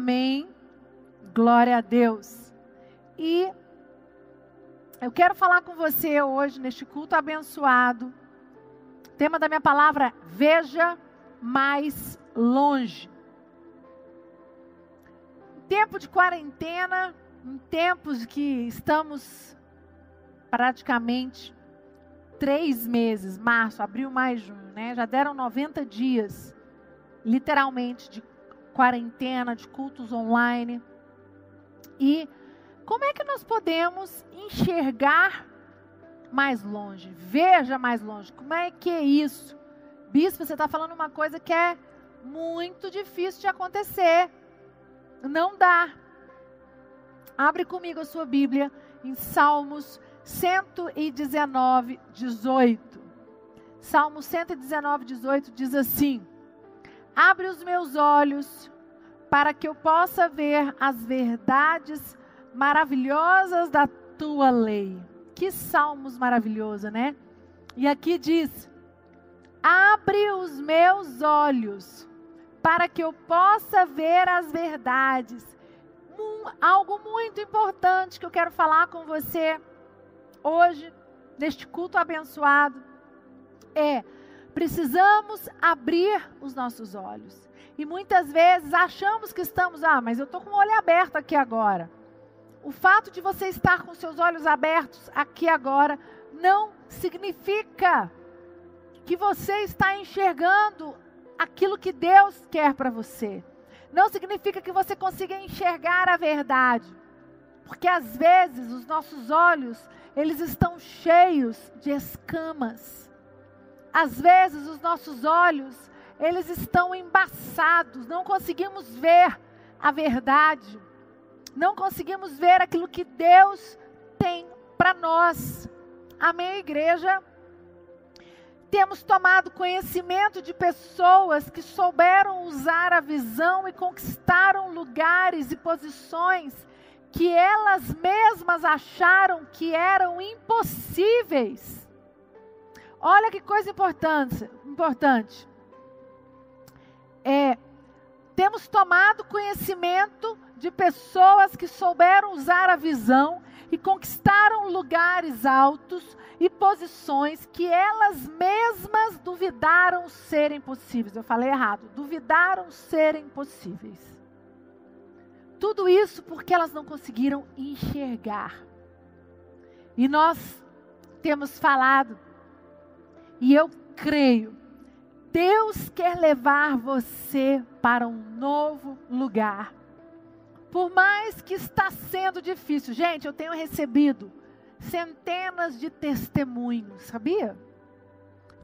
Amém. Glória a Deus. E eu quero falar com você hoje, neste culto abençoado. O tema da minha palavra: Veja mais longe. Em tempo de quarentena, em tempos que estamos praticamente três meses, março, abril, maio, junho, né? Já deram 90 dias, literalmente, de quarentena, de cultos online. E como é que nós podemos enxergar mais longe? Veja mais longe. Como é que é isso? Bispo, você está falando uma coisa que é muito difícil de acontecer. Não dá. Abre comigo a sua Bíblia em Salmos 119, 18. Salmo 119, 18 diz assim: Abre os meus olhos para que eu possa ver as verdades maravilhosas da tua lei. Que salmos maravilhosos, né? E aqui diz: Abre os meus olhos para que eu possa ver as verdades. Um, algo muito importante que eu quero falar com você hoje, neste culto abençoado, é precisamos abrir os nossos olhos. E muitas vezes achamos que estamos, ah, mas eu estou com o olho aberto aqui agora. O fato de você estar com seus olhos abertos aqui agora não significa que você está enxergando aquilo que Deus quer para você. Não significa que você consiga enxergar a verdade. Porque às vezes os nossos olhos, eles estão cheios de escamas. Às vezes os nossos olhos, eles estão embaçados, não conseguimos ver a verdade, não conseguimos ver aquilo que Deus tem para nós. Amém, igreja? Temos tomado conhecimento de pessoas que souberam usar a visão e conquistaram lugares e posições que elas mesmas acharam que eram impossíveis. Olha que coisa importante, importante é, temos tomado conhecimento de pessoas que souberam usar a visão e conquistaram lugares altos e posições que elas mesmas duvidaram serem possíveis. Eu falei errado, duvidaram serem possíveis. Tudo isso porque elas não conseguiram enxergar. E nós temos falado, e eu creio Deus quer levar você para um novo lugar. Por mais que está sendo difícil, gente, eu tenho recebido centenas de testemunhos, sabia?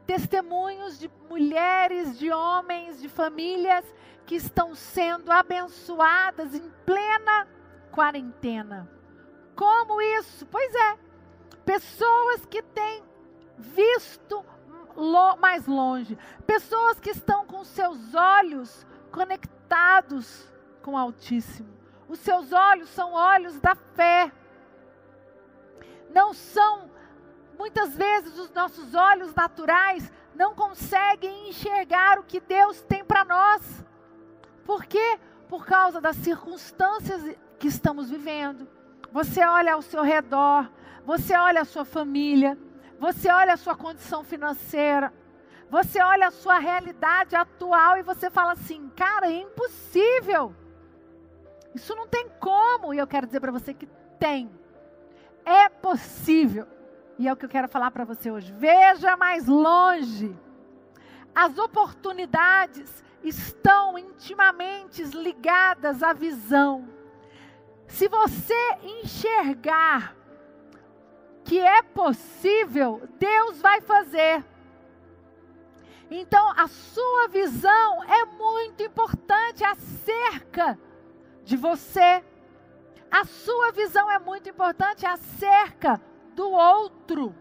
Testemunhos de mulheres, de homens, de famílias que estão sendo abençoadas em plena quarentena. Como isso? Pois é, pessoas que têm visto mais longe. Pessoas que estão com seus olhos conectados com o Altíssimo. Os seus olhos são olhos da fé. Não são, muitas vezes, os nossos olhos naturais não conseguem enxergar o que Deus tem para nós. Por quê? Por causa das circunstâncias que estamos vivendo. Você olha ao seu redor, você olha a sua família, você olha a sua condição financeira, você olha a sua realidade atual e você fala assim: cara, é impossível. Isso não tem como. E eu quero dizer para você que tem. É possível. E é o que eu quero falar para você hoje. Veja mais longe. As oportunidades estão intimamente ligadas à visão. Se você enxergar que é possível, Deus vai fazer. Então, a sua visão é muito importante acerca de você. A sua visão é muito importante acerca do outro.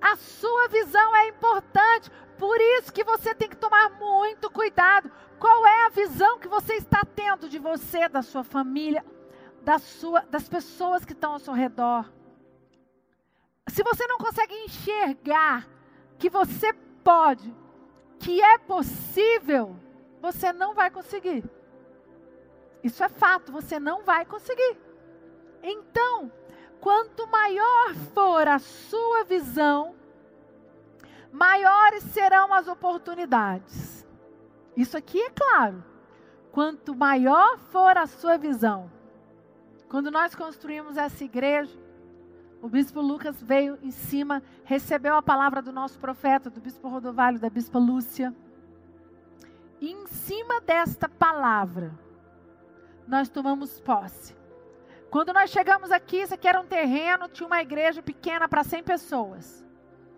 A sua visão é importante, por isso que você tem que tomar muito cuidado. Qual é a visão que você está tendo de você, da sua família, da sua, das pessoas que estão ao seu redor? Se você não consegue enxergar que você pode, que é possível, você não vai conseguir. Isso é fato, você não vai conseguir. Então, quanto maior for a sua visão, maiores serão as oportunidades. Isso aqui é claro. Quanto maior for a sua visão. Quando nós construímos essa igreja, o bispo Lucas veio em cima, recebeu a palavra do nosso profeta, do bispo Rodovalho, da bispa Lúcia. E em cima desta palavra, nós tomamos posse. Quando nós chegamos aqui, isso aqui era um terreno, tinha uma igreja pequena para 100 pessoas.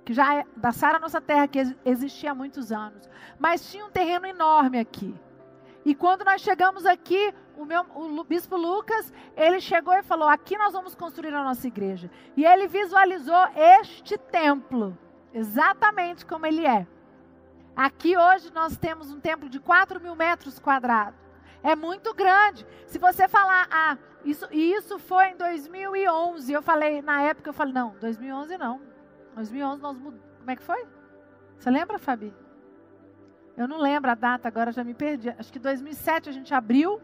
Que já é da Sara Nossa Terra, que existia há muitos anos. Mas tinha um terreno enorme aqui. E quando nós chegamos aqui, o, meu, o bispo Lucas, ele chegou e falou: aqui nós vamos construir a nossa igreja. E ele visualizou este templo, exatamente como ele é. Aqui hoje nós temos um templo de 4 mil metros quadrados. É muito grande. Se você falar, ah, isso, isso foi em 2011. Eu falei, na época eu falei, não, 2011 não. 2011 nós mudamos. Como é que foi? Você lembra, Fabi? Eu não lembro a data, agora já me perdi. Acho que 2007 a gente abriu.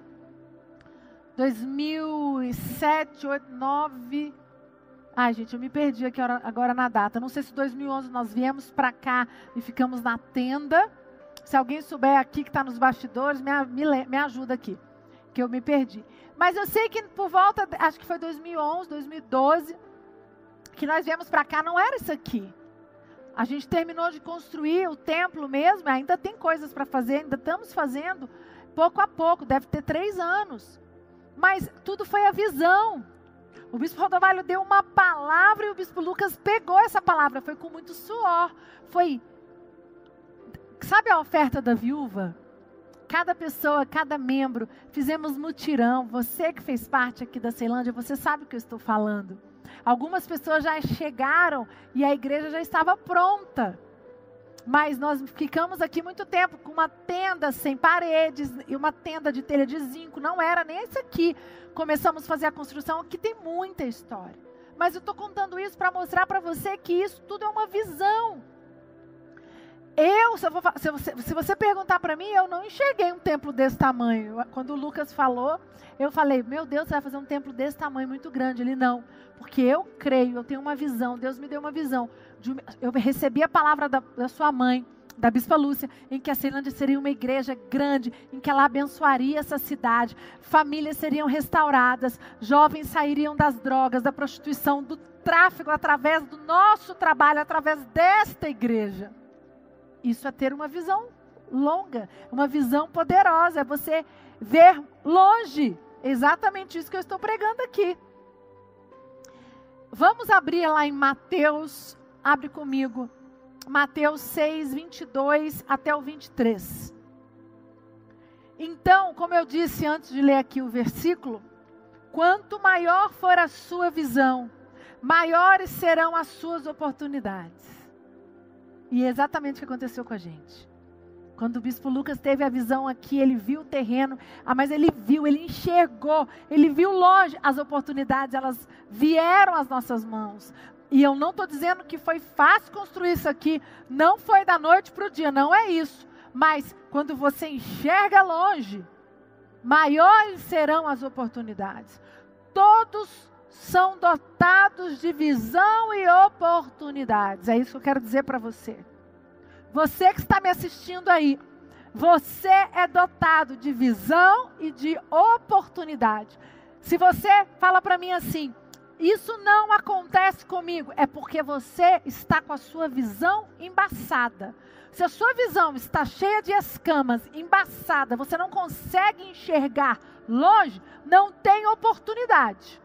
2007, 8, 9. Ai, gente, eu me perdi aqui agora na data. Não sei se 2011 nós viemos para cá e ficamos na tenda. Se alguém souber aqui que está nos bastidores, me, me, me ajuda aqui, que eu me perdi. Mas eu sei que por volta, acho que foi 2011, 2012, que nós viemos para cá, não era isso aqui. A gente terminou de construir o templo mesmo, ainda tem coisas para fazer, ainda estamos fazendo pouco a pouco, deve ter três anos. Mas tudo foi a visão. O bispo Rodovalho deu uma palavra e o bispo Lucas pegou essa palavra. Foi com muito suor. Foi. Sabe a oferta da viúva? Cada pessoa, cada membro, fizemos mutirão. Você que fez parte aqui da Ceilândia, você sabe o que eu estou falando. Algumas pessoas já chegaram e a igreja já estava pronta. Mas nós ficamos aqui muito tempo com uma tenda sem paredes e uma tenda de telha de zinco. Não era nem esse aqui. Começamos a fazer a construção, que tem muita história. Mas eu estou contando isso para mostrar para você que isso tudo é uma visão. Eu, se, eu se, você, se você perguntar para mim, eu não enxerguei um templo desse tamanho. Quando o Lucas falou, eu falei, meu Deus, você vai fazer um templo desse tamanho muito grande. Ele, não, porque eu creio, eu tenho uma visão, Deus me deu uma visão. De, eu recebi a palavra da, da sua mãe, da Bispa Lúcia, em que a Ceilândia seria uma igreja grande, em que ela abençoaria essa cidade, famílias seriam restauradas, jovens sairiam das drogas, da prostituição, do tráfico, através do nosso trabalho, através desta igreja. Isso é ter uma visão longa, uma visão poderosa, é você ver longe. Exatamente isso que eu estou pregando aqui. Vamos abrir lá em Mateus, abre comigo, Mateus 6, 22 até o 23. Então, como eu disse antes de ler aqui o versículo, quanto maior for a sua visão, maiores serão as suas oportunidades. E é exatamente o que aconteceu com a gente. Quando o bispo Lucas teve a visão aqui, ele viu o terreno, ah, mas ele viu, ele enxergou, ele viu longe as oportunidades, elas vieram às nossas mãos. E eu não estou dizendo que foi fácil construir isso aqui, não foi da noite para o dia, não é isso. Mas quando você enxerga longe, maiores serão as oportunidades. Todos são dotados de visão e oportunidades. É isso que eu quero dizer para você. Você que está me assistindo aí, você é dotado de visão e de oportunidade. Se você fala para mim assim, isso não acontece comigo, é porque você está com a sua visão embaçada. Se a sua visão está cheia de escamas, embaçada, você não consegue enxergar longe, não tem oportunidade.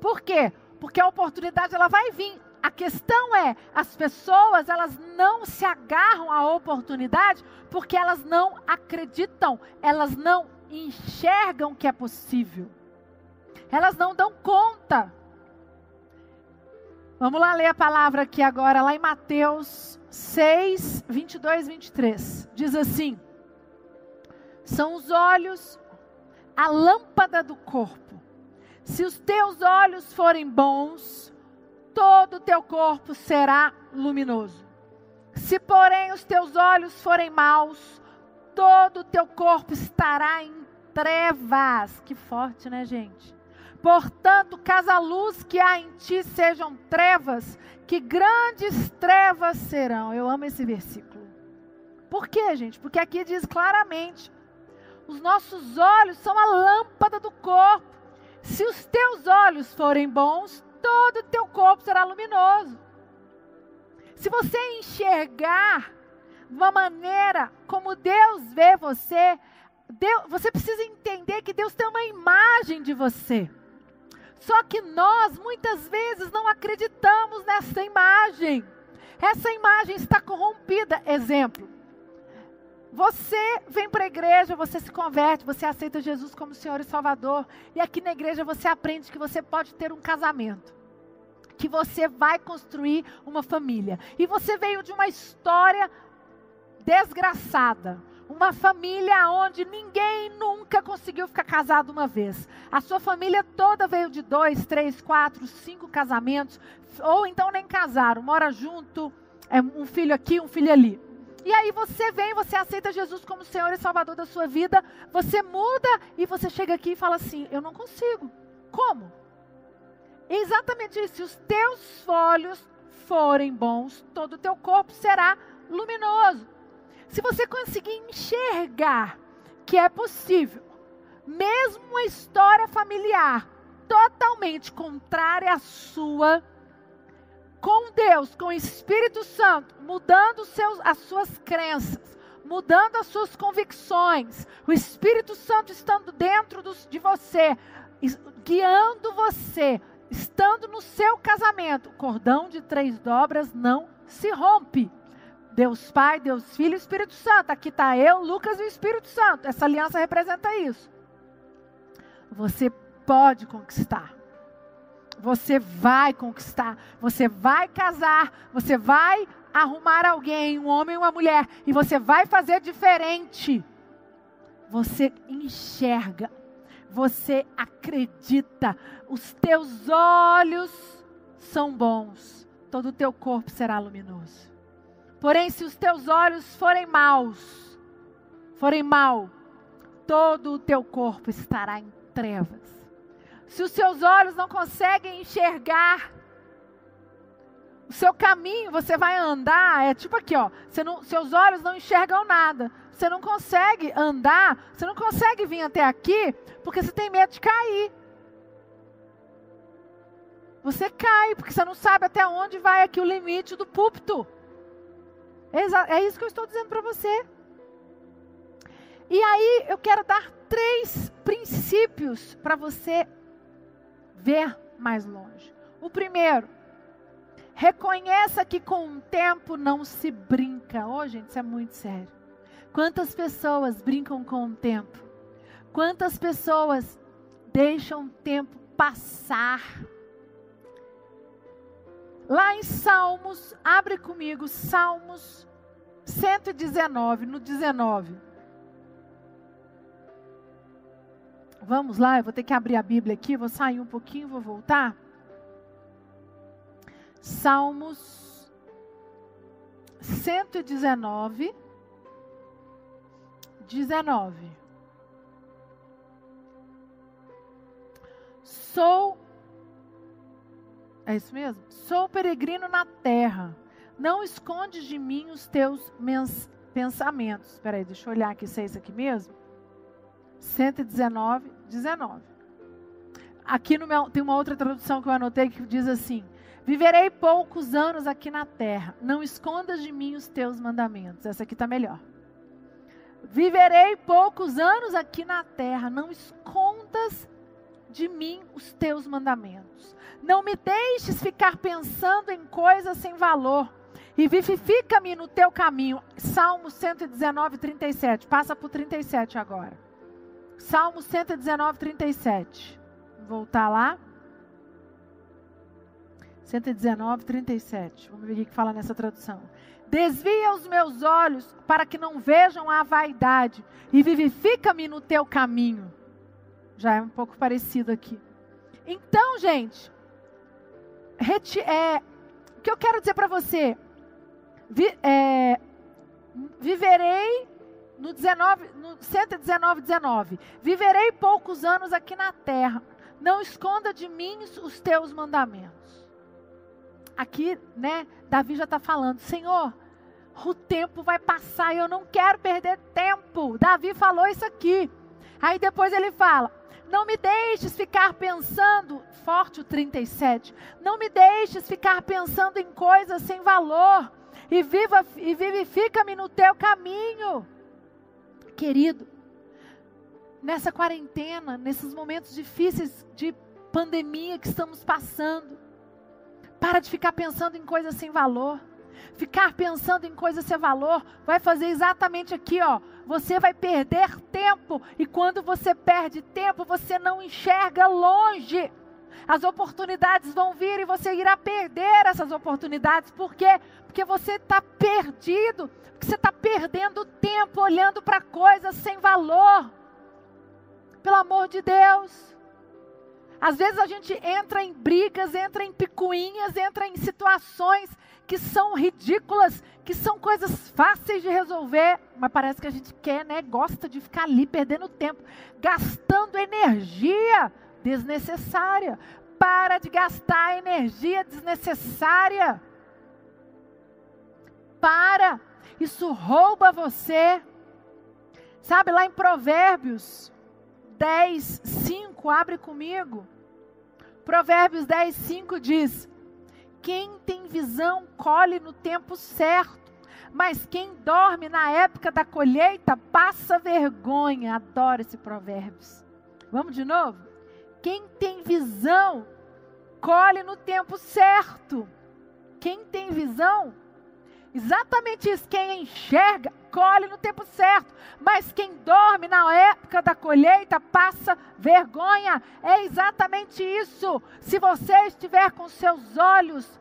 Por quê? Porque a oportunidade ela vai vir. A questão é, as pessoas, elas não se agarram à oportunidade porque elas não acreditam, elas não enxergam que é possível. Elas não dão conta. Vamos lá ler a palavra aqui agora, lá em Mateus 6, 22, 23. Diz assim: São os olhos a lâmpada do corpo. Se os teus olhos forem bons, todo o teu corpo será luminoso. Se, porém, os teus olhos forem maus, todo o teu corpo estará em trevas. Que forte, né, gente? Portanto, caso a luz que há em ti sejam trevas, que grandes trevas serão. Eu amo esse versículo. Por quê, gente? Porque aqui diz claramente: os nossos olhos são a lâmpada do corpo. Se os teus olhos forem bons, todo o teu corpo será luminoso. Se você enxergar de uma maneira como Deus vê você, Deus, você precisa entender que Deus tem uma imagem de você. Só que nós muitas vezes não acreditamos nessa imagem. Essa imagem está corrompida. Exemplo: você vem para a igreja, você se converte, você aceita Jesus como Senhor e Salvador, e aqui na igreja você aprende que você pode ter um casamento, que você vai construir uma família. E você veio de uma história desgraçada, uma família onde ninguém nunca conseguiu ficar casado uma vez. A sua família toda veio de dois, três, quatro, cinco casamentos, ou então nem casaram, mora junto, é um filho aqui, um filho ali. E aí você vem, você aceita Jesus como Senhor e Salvador da sua vida, você muda e você chega aqui e fala assim: Eu não consigo. Como? Exatamente isso. Se os teus olhos forem bons, todo o teu corpo será luminoso. Se você conseguir enxergar que é possível, mesmo uma história familiar totalmente contrária à sua, com Deus, com o Espírito Santo, mudando seus, as suas crenças, mudando as suas convicções, o Espírito Santo estando dentro dos, de você, guiando você, estando no seu casamento, o cordão de três dobras não se rompe. Deus Pai, Deus Filho e Espírito Santo. Aqui está eu, Lucas e o Espírito Santo. Essa aliança representa isso. Você pode conquistar. Você vai conquistar, você vai casar, você vai arrumar alguém, um homem ou uma mulher, e você vai fazer diferente. Você enxerga, você acredita, os teus olhos são bons, todo o teu corpo será luminoso. Porém, se os teus olhos forem maus, forem mal, todo o teu corpo estará em trevas. Se os seus olhos não conseguem enxergar o seu caminho, você vai andar, é tipo aqui, ó, não, seus olhos não enxergam nada. Você não consegue andar, você não consegue vir até aqui, porque você tem medo de cair. Você cai, porque você não sabe até onde vai aqui o limite do púlpito. É isso que eu estou dizendo para você. E aí eu quero dar três princípios para você ver mais longe. O primeiro, reconheça que com o tempo não se brinca. Oh, gente, isso é muito sério. Quantas pessoas brincam com o tempo? Quantas pessoas deixam o tempo passar? Lá em Salmos, abre comigo, Salmos 119, no 19. Vamos lá, eu vou ter que abrir a Bíblia aqui, vou sair um pouquinho, vou voltar. Salmos 119, 19. Sou. É isso mesmo? Sou peregrino na terra. Não escondes de mim os teus pensamentos. Espera aí, deixa eu olhar aqui se é isso aqui mesmo. 119, 19. Aqui meu, tem uma outra tradução que eu anotei que diz assim: Viverei poucos anos aqui na terra, não escondas de mim os teus mandamentos. Essa aqui está melhor. Viverei poucos anos aqui na terra, não escondas de mim os teus mandamentos. Não me deixes ficar pensando em coisas sem valor. E vivifica-me no teu caminho. Salmo 119, 37. Passa para o 37 agora. Salmo 119, 37. Vou voltar lá. 119, 37. Vamos ver o que fala nessa tradução. Desvia os meus olhos para que não vejam a vaidade e vivifica-me no teu caminho. Já é um pouco parecido aqui. Então, gente, é, o que eu quero dizer para você? Vi, é, viverei no, 19, no 119, 19: Viverei poucos anos aqui na terra, não esconda de mim os teus mandamentos. Aqui, né, Davi já está falando, Senhor, o tempo vai passar e eu não quero perder tempo. Davi falou isso aqui. Aí depois ele fala: Não me deixes ficar pensando, forte o 37, não me deixes ficar pensando em coisas sem valor, e, viva, e vivifica-me no teu caminho. Querido, nessa quarentena, nesses momentos difíceis de pandemia que estamos passando, para de ficar pensando em coisas sem valor. Ficar pensando em coisas sem valor vai fazer exatamente aqui, ó. Você vai perder tempo e quando você perde tempo, você não enxerga longe. As oportunidades vão vir e você irá perder essas oportunidades. Por quê? Porque você está perdido. Porque você está perdendo tempo olhando para coisas sem valor. Pelo amor de Deus. Às vezes a gente entra em brigas, entra em picuinhas, entra em situações que são ridículas, que são coisas fáceis de resolver, mas parece que a gente quer, né? Gosta de ficar ali perdendo tempo, gastando energia desnecessária. Para de gastar energia desnecessária. Para. Isso rouba você. Sabe lá em Provérbios 10, 5, abre comigo. Provérbios 10, 5 diz: Quem tem visão colhe no tempo certo, mas quem dorme na época da colheita passa vergonha. Adoro esse Provérbios. Vamos de novo? Quem tem visão colhe no tempo certo. Quem tem visão Exatamente isso. Quem enxerga, colhe no tempo certo. Mas quem dorme na época da colheita passa vergonha. É exatamente isso. Se você estiver com seus olhos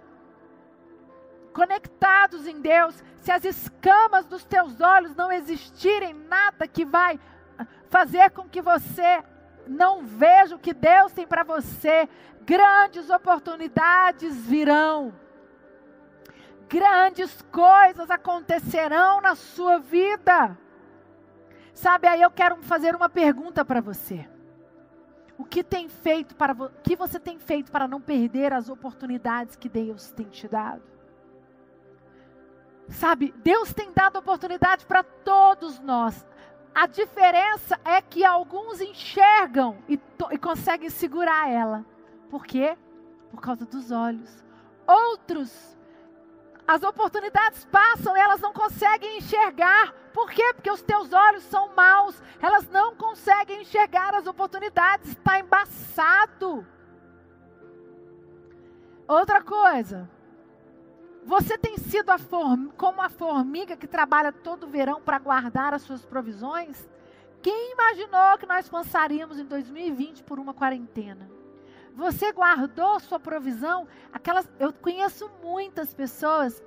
conectados em Deus, se as escamas dos teus olhos não existirem nada que vai fazer com que você não veja o que Deus tem para você, grandes oportunidades virão grandes coisas acontecerão na sua vida. Sabe, aí eu quero fazer uma pergunta para você. O que tem feito para que você tem feito para não perder as oportunidades que Deus tem te dado? Sabe, Deus tem dado oportunidade para todos nós. A diferença é que alguns enxergam e, e conseguem segurar ela. Por quê? Por causa dos olhos. Outros as oportunidades passam e elas não conseguem enxergar. Por quê? Porque os teus olhos são maus. Elas não conseguem enxergar as oportunidades. Está embaçado. Outra coisa. Você tem sido a como a formiga que trabalha todo verão para guardar as suas provisões? Quem imaginou que nós passaríamos em 2020 por uma quarentena? Você guardou sua provisão? Aquelas, eu conheço muitas pessoas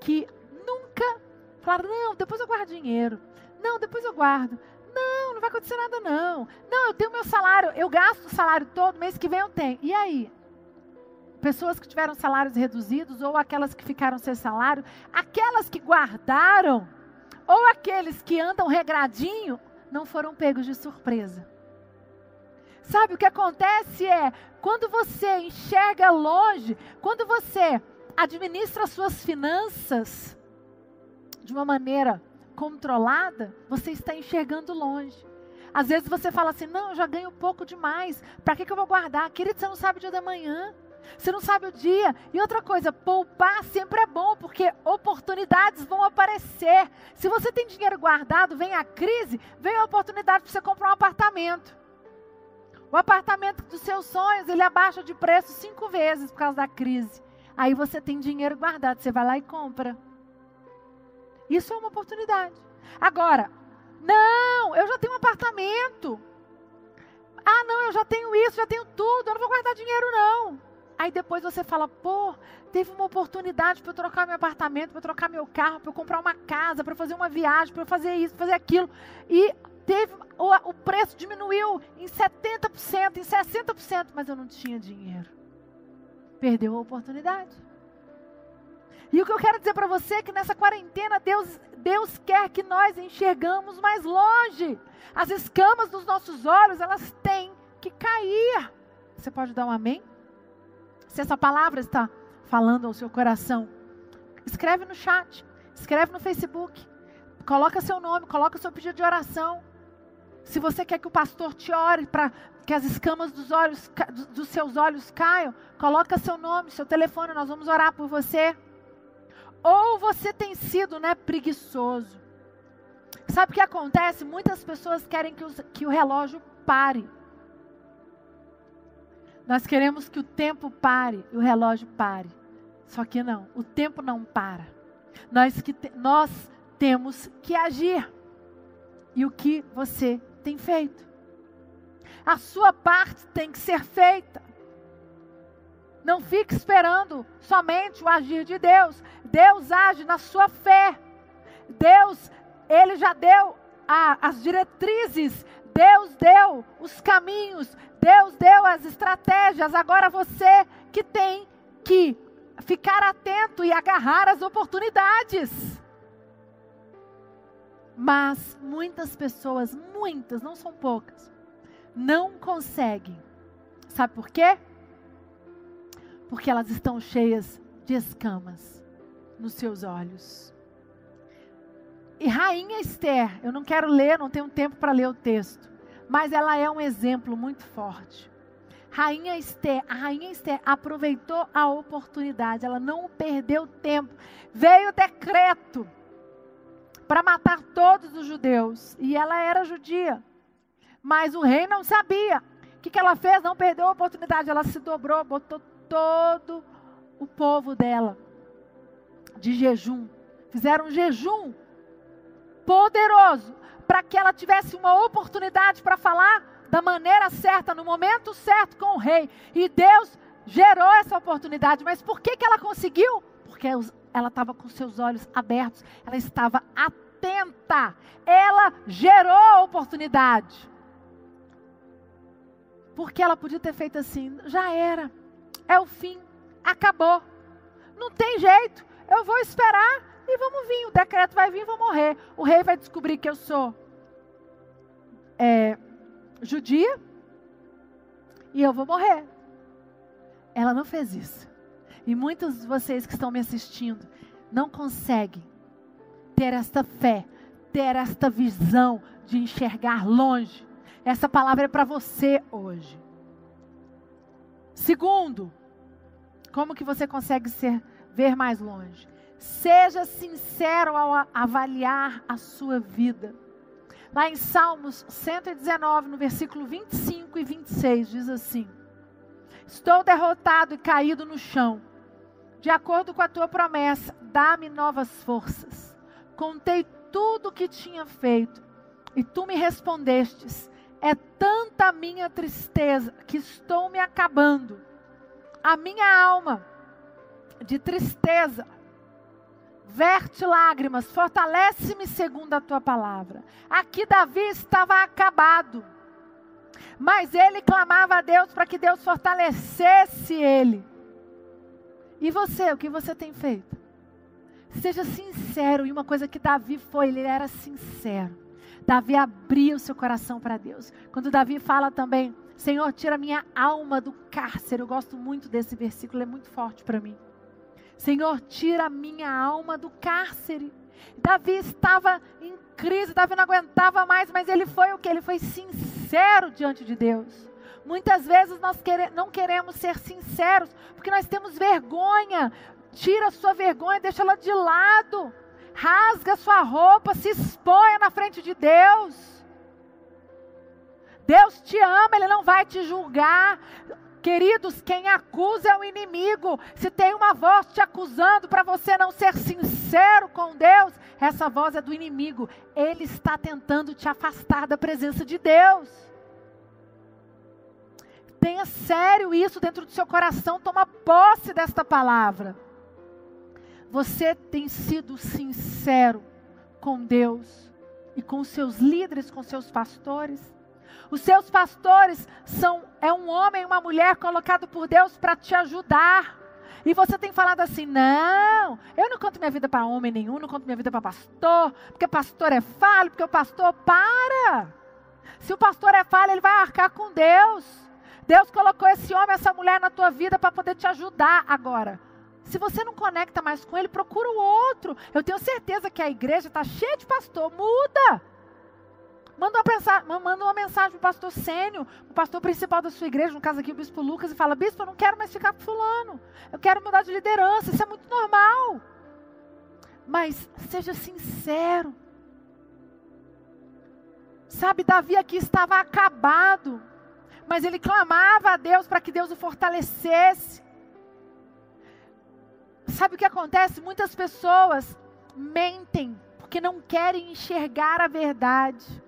que nunca falaram: não, depois eu guardo dinheiro. Não, depois eu guardo. Não, não vai acontecer nada não. Não, eu tenho meu salário, eu gasto o salário todo, mês que vem eu tenho. E aí? Pessoas que tiveram salários reduzidos ou aquelas que ficaram sem salário, aquelas que guardaram ou aqueles que andam regradinho, não foram pegos de surpresa. Sabe o que acontece é, quando você enxerga longe, quando você administra suas finanças de uma maneira controlada, você está enxergando longe. Às vezes você fala assim: não, eu já ganho pouco demais, para que, que eu vou guardar? Querido, você não sabe o dia da manhã. Você não sabe o dia. E outra coisa, poupar sempre é bom, porque oportunidades vão aparecer. Se você tem dinheiro guardado, vem a crise, vem a oportunidade para você comprar um apartamento. O apartamento dos seus sonhos, ele abaixa de preço cinco vezes por causa da crise. Aí você tem dinheiro guardado, você vai lá e compra. Isso é uma oportunidade. Agora, não, eu já tenho um apartamento. Ah, não, eu já tenho isso, já tenho tudo, eu não vou guardar dinheiro, não. Aí depois você fala, pô, teve uma oportunidade para eu trocar meu apartamento, para eu trocar meu carro, para eu comprar uma casa, para fazer uma viagem, para fazer isso, fazer aquilo. E teve o, o preço diminuiu em 70%, em 60%, mas eu não tinha dinheiro. Perdeu a oportunidade. E o que eu quero dizer para você é que nessa quarentena Deus, Deus quer que nós enxergamos mais longe. As escamas dos nossos olhos, elas têm que cair. Você pode dar um amém? Se essa palavra está falando ao seu coração, escreve no chat, escreve no Facebook, coloca seu nome, coloca seu pedido de oração. Se você quer que o pastor te ore para que as escamas dos olhos dos seus olhos caiam, coloca seu nome, seu telefone, nós vamos orar por você. Ou você tem sido, né, preguiçoso. Sabe o que acontece? Muitas pessoas querem que, os, que o relógio pare. Nós queremos que o tempo pare e o relógio pare. Só que não, o tempo não para. Nós, que te, nós temos que agir. E o que você tem feito? A sua parte tem que ser feita. Não fique esperando somente o agir de Deus. Deus age na sua fé. Deus, Ele já deu a, as diretrizes. Deus deu os caminhos. Deus deu as estratégias. Agora você que tem que ficar atento e agarrar as oportunidades. Mas muitas pessoas, muitas, não são poucas, não conseguem. Sabe por quê? Porque elas estão cheias de escamas nos seus olhos. E Rainha Esther, eu não quero ler, não tenho tempo para ler o texto mas ela é um exemplo muito forte. Rainha Esther, a Rainha Esther aproveitou a oportunidade, ela não perdeu tempo. Veio o decreto para matar todos os judeus, e ela era judia. Mas o rei não sabia. O que, que ela fez? Não perdeu a oportunidade, ela se dobrou, botou todo o povo dela de jejum. Fizeram um jejum poderoso para que ela tivesse uma oportunidade para falar da maneira certa, no momento certo com o rei. E Deus gerou essa oportunidade. Mas por que, que ela conseguiu? Porque ela estava com seus olhos abertos, ela estava atenta, ela gerou a oportunidade. Porque ela podia ter feito assim: já era, é o fim, acabou, não tem jeito, eu vou esperar e vamos vir. O decreto vai vir, vou morrer. O rei vai descobrir que eu sou é, judia e eu vou morrer. Ela não fez isso. E muitos de vocês que estão me assistindo não conseguem ter esta fé, ter esta visão de enxergar longe. Essa palavra é para você hoje. Segundo, como que você consegue ser, ver mais longe? Seja sincero ao avaliar a sua vida. Lá em Salmos 119, no versículo 25 e 26, diz assim: Estou derrotado e caído no chão. De acordo com a tua promessa, dá-me novas forças. Contei tudo o que tinha feito e tu me respondestes: É tanta a minha tristeza que estou me acabando. A minha alma de tristeza verte lágrimas, fortalece-me segundo a tua palavra. Aqui Davi estava acabado, mas ele clamava a Deus para que Deus fortalecesse ele. E você, o que você tem feito? Seja sincero, e uma coisa que Davi foi, ele era sincero. Davi abria o seu coração para Deus. Quando Davi fala também, Senhor, tira minha alma do cárcere. Eu gosto muito desse versículo, é muito forte para mim. Senhor, tira a minha alma do cárcere. Davi estava em crise, Davi não aguentava mais, mas ele foi o que? Ele foi sincero diante de Deus. Muitas vezes nós não queremos ser sinceros, porque nós temos vergonha. Tira a sua vergonha, deixa ela de lado. Rasga a sua roupa, se exponha na frente de Deus. Deus te ama, Ele não vai te julgar. Queridos, quem acusa é o inimigo. Se tem uma voz te acusando para você não ser sincero com Deus, essa voz é do inimigo. Ele está tentando te afastar da presença de Deus. Tenha sério isso dentro do seu coração, toma posse desta palavra. Você tem sido sincero com Deus e com seus líderes, com seus pastores? Os seus pastores são é um homem e uma mulher colocado por Deus para te ajudar. E você tem falado assim: não, eu não conto minha vida para homem nenhum, não conto minha vida para pastor, porque pastor é falho, porque o pastor para. Se o pastor é falho, ele vai arcar com Deus. Deus colocou esse homem, essa mulher na tua vida para poder te ajudar agora. Se você não conecta mais com ele, procura o outro. Eu tenho certeza que a igreja está cheia de pastor. Muda. Manda uma, manda uma mensagem para o pastor Sênio, o pastor principal da sua igreja, no caso aqui o bispo Lucas, e fala: Bispo, eu não quero mais ficar com fulano. Eu quero mudar de liderança. Isso é muito normal. Mas seja sincero. Sabe, Davi aqui estava acabado, mas ele clamava a Deus para que Deus o fortalecesse. Sabe o que acontece? Muitas pessoas mentem porque não querem enxergar a verdade.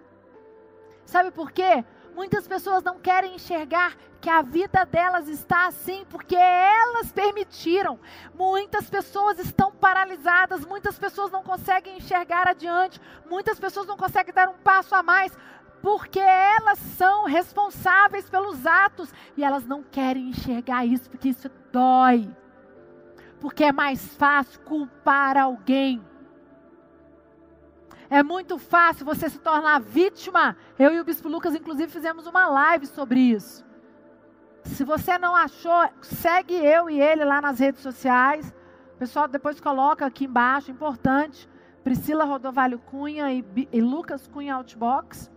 Sabe por quê? Muitas pessoas não querem enxergar que a vida delas está assim porque elas permitiram. Muitas pessoas estão paralisadas, muitas pessoas não conseguem enxergar adiante, muitas pessoas não conseguem dar um passo a mais porque elas são responsáveis pelos atos e elas não querem enxergar isso porque isso dói. Porque é mais fácil culpar alguém é muito fácil você se tornar vítima. Eu e o Bispo Lucas, inclusive, fizemos uma live sobre isso. Se você não achou, segue eu e ele lá nas redes sociais. O pessoal depois coloca aqui embaixo, importante. Priscila Rodovalho Cunha e, e Lucas Cunha Outbox.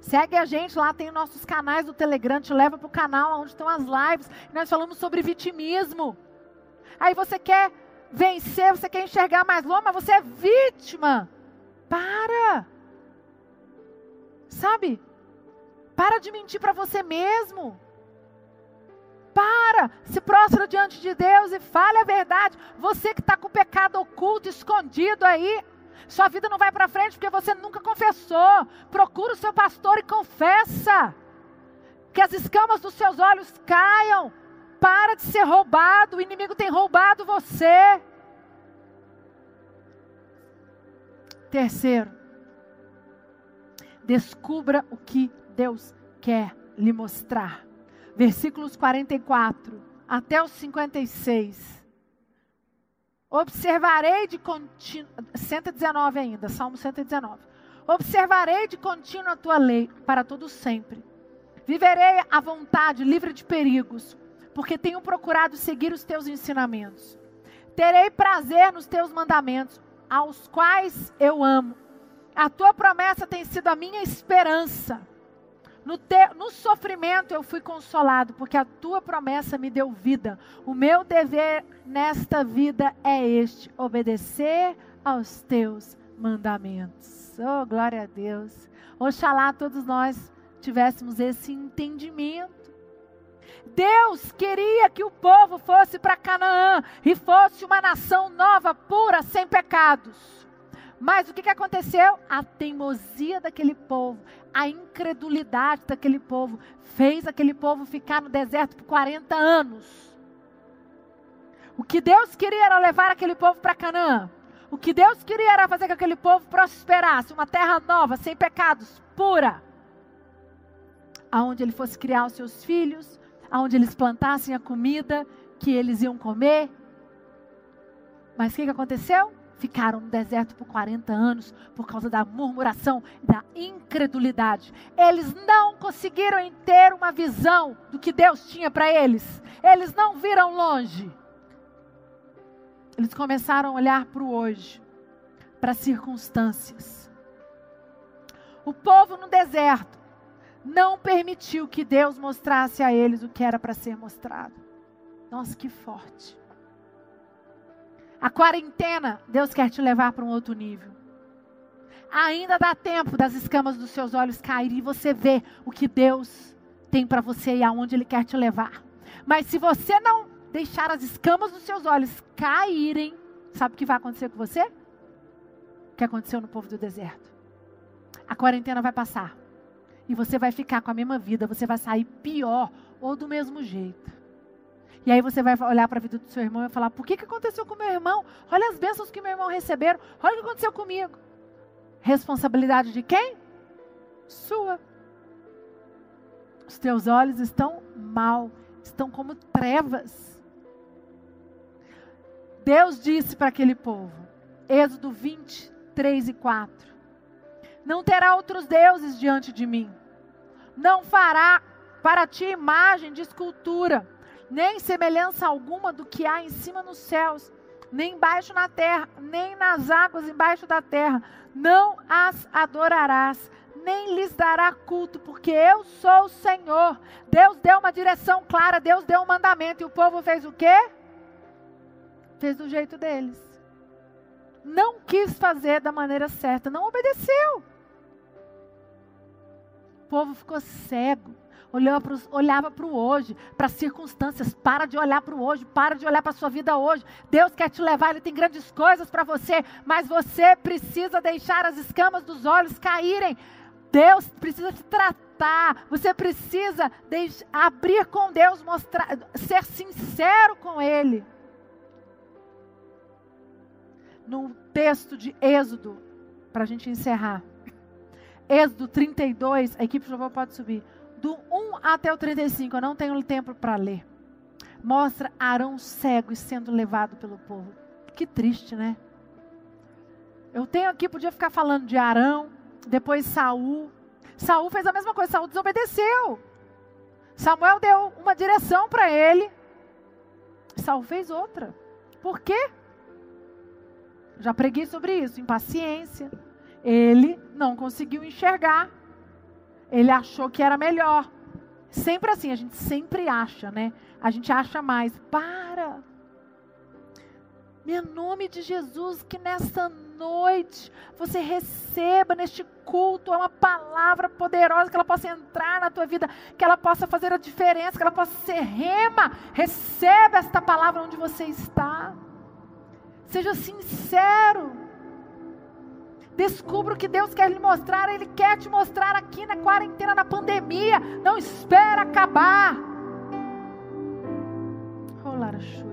Segue a gente lá, tem nossos canais do Telegram, te leva para o canal onde estão as lives. Nós falamos sobre vitimismo. Aí você quer vencer, você quer enxergar mais longe, mas você é vítima. Para. Sabe? Para de mentir para você mesmo. Para, se prostra diante de Deus e fale a verdade. Você que está com o pecado oculto, escondido aí, sua vida não vai para frente porque você nunca confessou. Procura o seu pastor e confessa. Que as escamas dos seus olhos caiam. Para de ser roubado, o inimigo tem roubado você. Terceiro, descubra o que Deus quer lhe mostrar. Versículos 44 até os 56. Observarei de contínuo, 119 ainda, Salmo 119. Observarei de contínuo a tua lei para todo sempre. Viverei à vontade, livre de perigos, porque tenho procurado seguir os teus ensinamentos. Terei prazer nos teus mandamentos, aos quais eu amo. A tua promessa tem sido a minha esperança. No, te, no, sofrimento eu fui consolado, porque a tua promessa me deu vida. O meu dever nesta vida é este: obedecer aos teus mandamentos. Oh, glória a Deus. Oxalá todos nós tivéssemos esse entendimento. Deus queria que o povo fosse para Canaã e fosse uma nação nova, pura, sem pecados. Mas o que, que aconteceu? A teimosia daquele povo, a incredulidade daquele povo, fez aquele povo ficar no deserto por 40 anos. O que Deus queria era levar aquele povo para Canaã. O que Deus queria era fazer que aquele povo prosperasse, uma terra nova, sem pecados, pura. Aonde ele fosse criar os seus filhos, aonde eles plantassem a comida que eles iam comer. Mas o que, que aconteceu? Ficaram no deserto por 40 anos por causa da murmuração da incredulidade. Eles não conseguiram ter uma visão do que Deus tinha para eles. Eles não viram longe. Eles começaram a olhar para o hoje, para as circunstâncias. O povo no deserto não permitiu que Deus mostrasse a eles o que era para ser mostrado. Nossa, que forte. A quarentena, Deus quer te levar para um outro nível. Ainda dá tempo das escamas dos seus olhos caírem e você ver o que Deus tem para você e aonde Ele quer te levar. Mas se você não deixar as escamas dos seus olhos caírem, sabe o que vai acontecer com você? O que aconteceu no povo do deserto. A quarentena vai passar e você vai ficar com a mesma vida, você vai sair pior ou do mesmo jeito. E aí você vai olhar para a vida do seu irmão e falar: por que, que aconteceu com meu irmão? Olha as bênçãos que meu irmão receberam, olha o que aconteceu comigo. Responsabilidade de quem? Sua. Os teus olhos estão mal, estão como trevas. Deus disse para aquele povo, Êxodo 20, 3 e 4: Não terá outros deuses diante de mim, não fará para ti imagem de escultura, nem semelhança alguma do que há em cima nos céus, nem embaixo na terra, nem nas águas embaixo da terra. Não as adorarás, nem lhes dará culto, porque eu sou o Senhor. Deus deu uma direção clara, Deus deu um mandamento, e o povo fez o quê? Fez do jeito deles. Não quis fazer da maneira certa, não obedeceu. Povo ficou cego olhava para o hoje, para as circunstâncias. Para de olhar para o hoje, para de olhar para a sua vida hoje. Deus quer te levar, Ele tem grandes coisas para você, mas você precisa deixar as escamas dos olhos caírem. Deus precisa te tratar. Você precisa deixar, abrir com Deus, mostrar, ser sincero com Ele. No texto de Êxodo, para a gente encerrar. Êxodo 32, a equipe de louvor pode subir. Do 1 até o 35, eu não tenho tempo para ler. Mostra Arão cego e sendo levado pelo povo. Que triste, né? Eu tenho aqui, podia ficar falando de Arão, depois Saul. Saul fez a mesma coisa, Saul desobedeceu. Samuel deu uma direção para ele. Saul fez outra. Por quê? Já preguei sobre isso, impaciência. Ele não conseguiu enxergar. Ele achou que era melhor. Sempre assim, a gente sempre acha, né? A gente acha mais. Para! Em nome de Jesus, que nessa noite você receba neste culto uma palavra poderosa, que ela possa entrar na tua vida, que ela possa fazer a diferença, que ela possa ser rema. Receba esta palavra onde você está. Seja sincero. Descubra o que Deus quer lhe mostrar. Ele quer te mostrar aqui na quarentena, na pandemia. Não espera acabar. Rolar a chuva.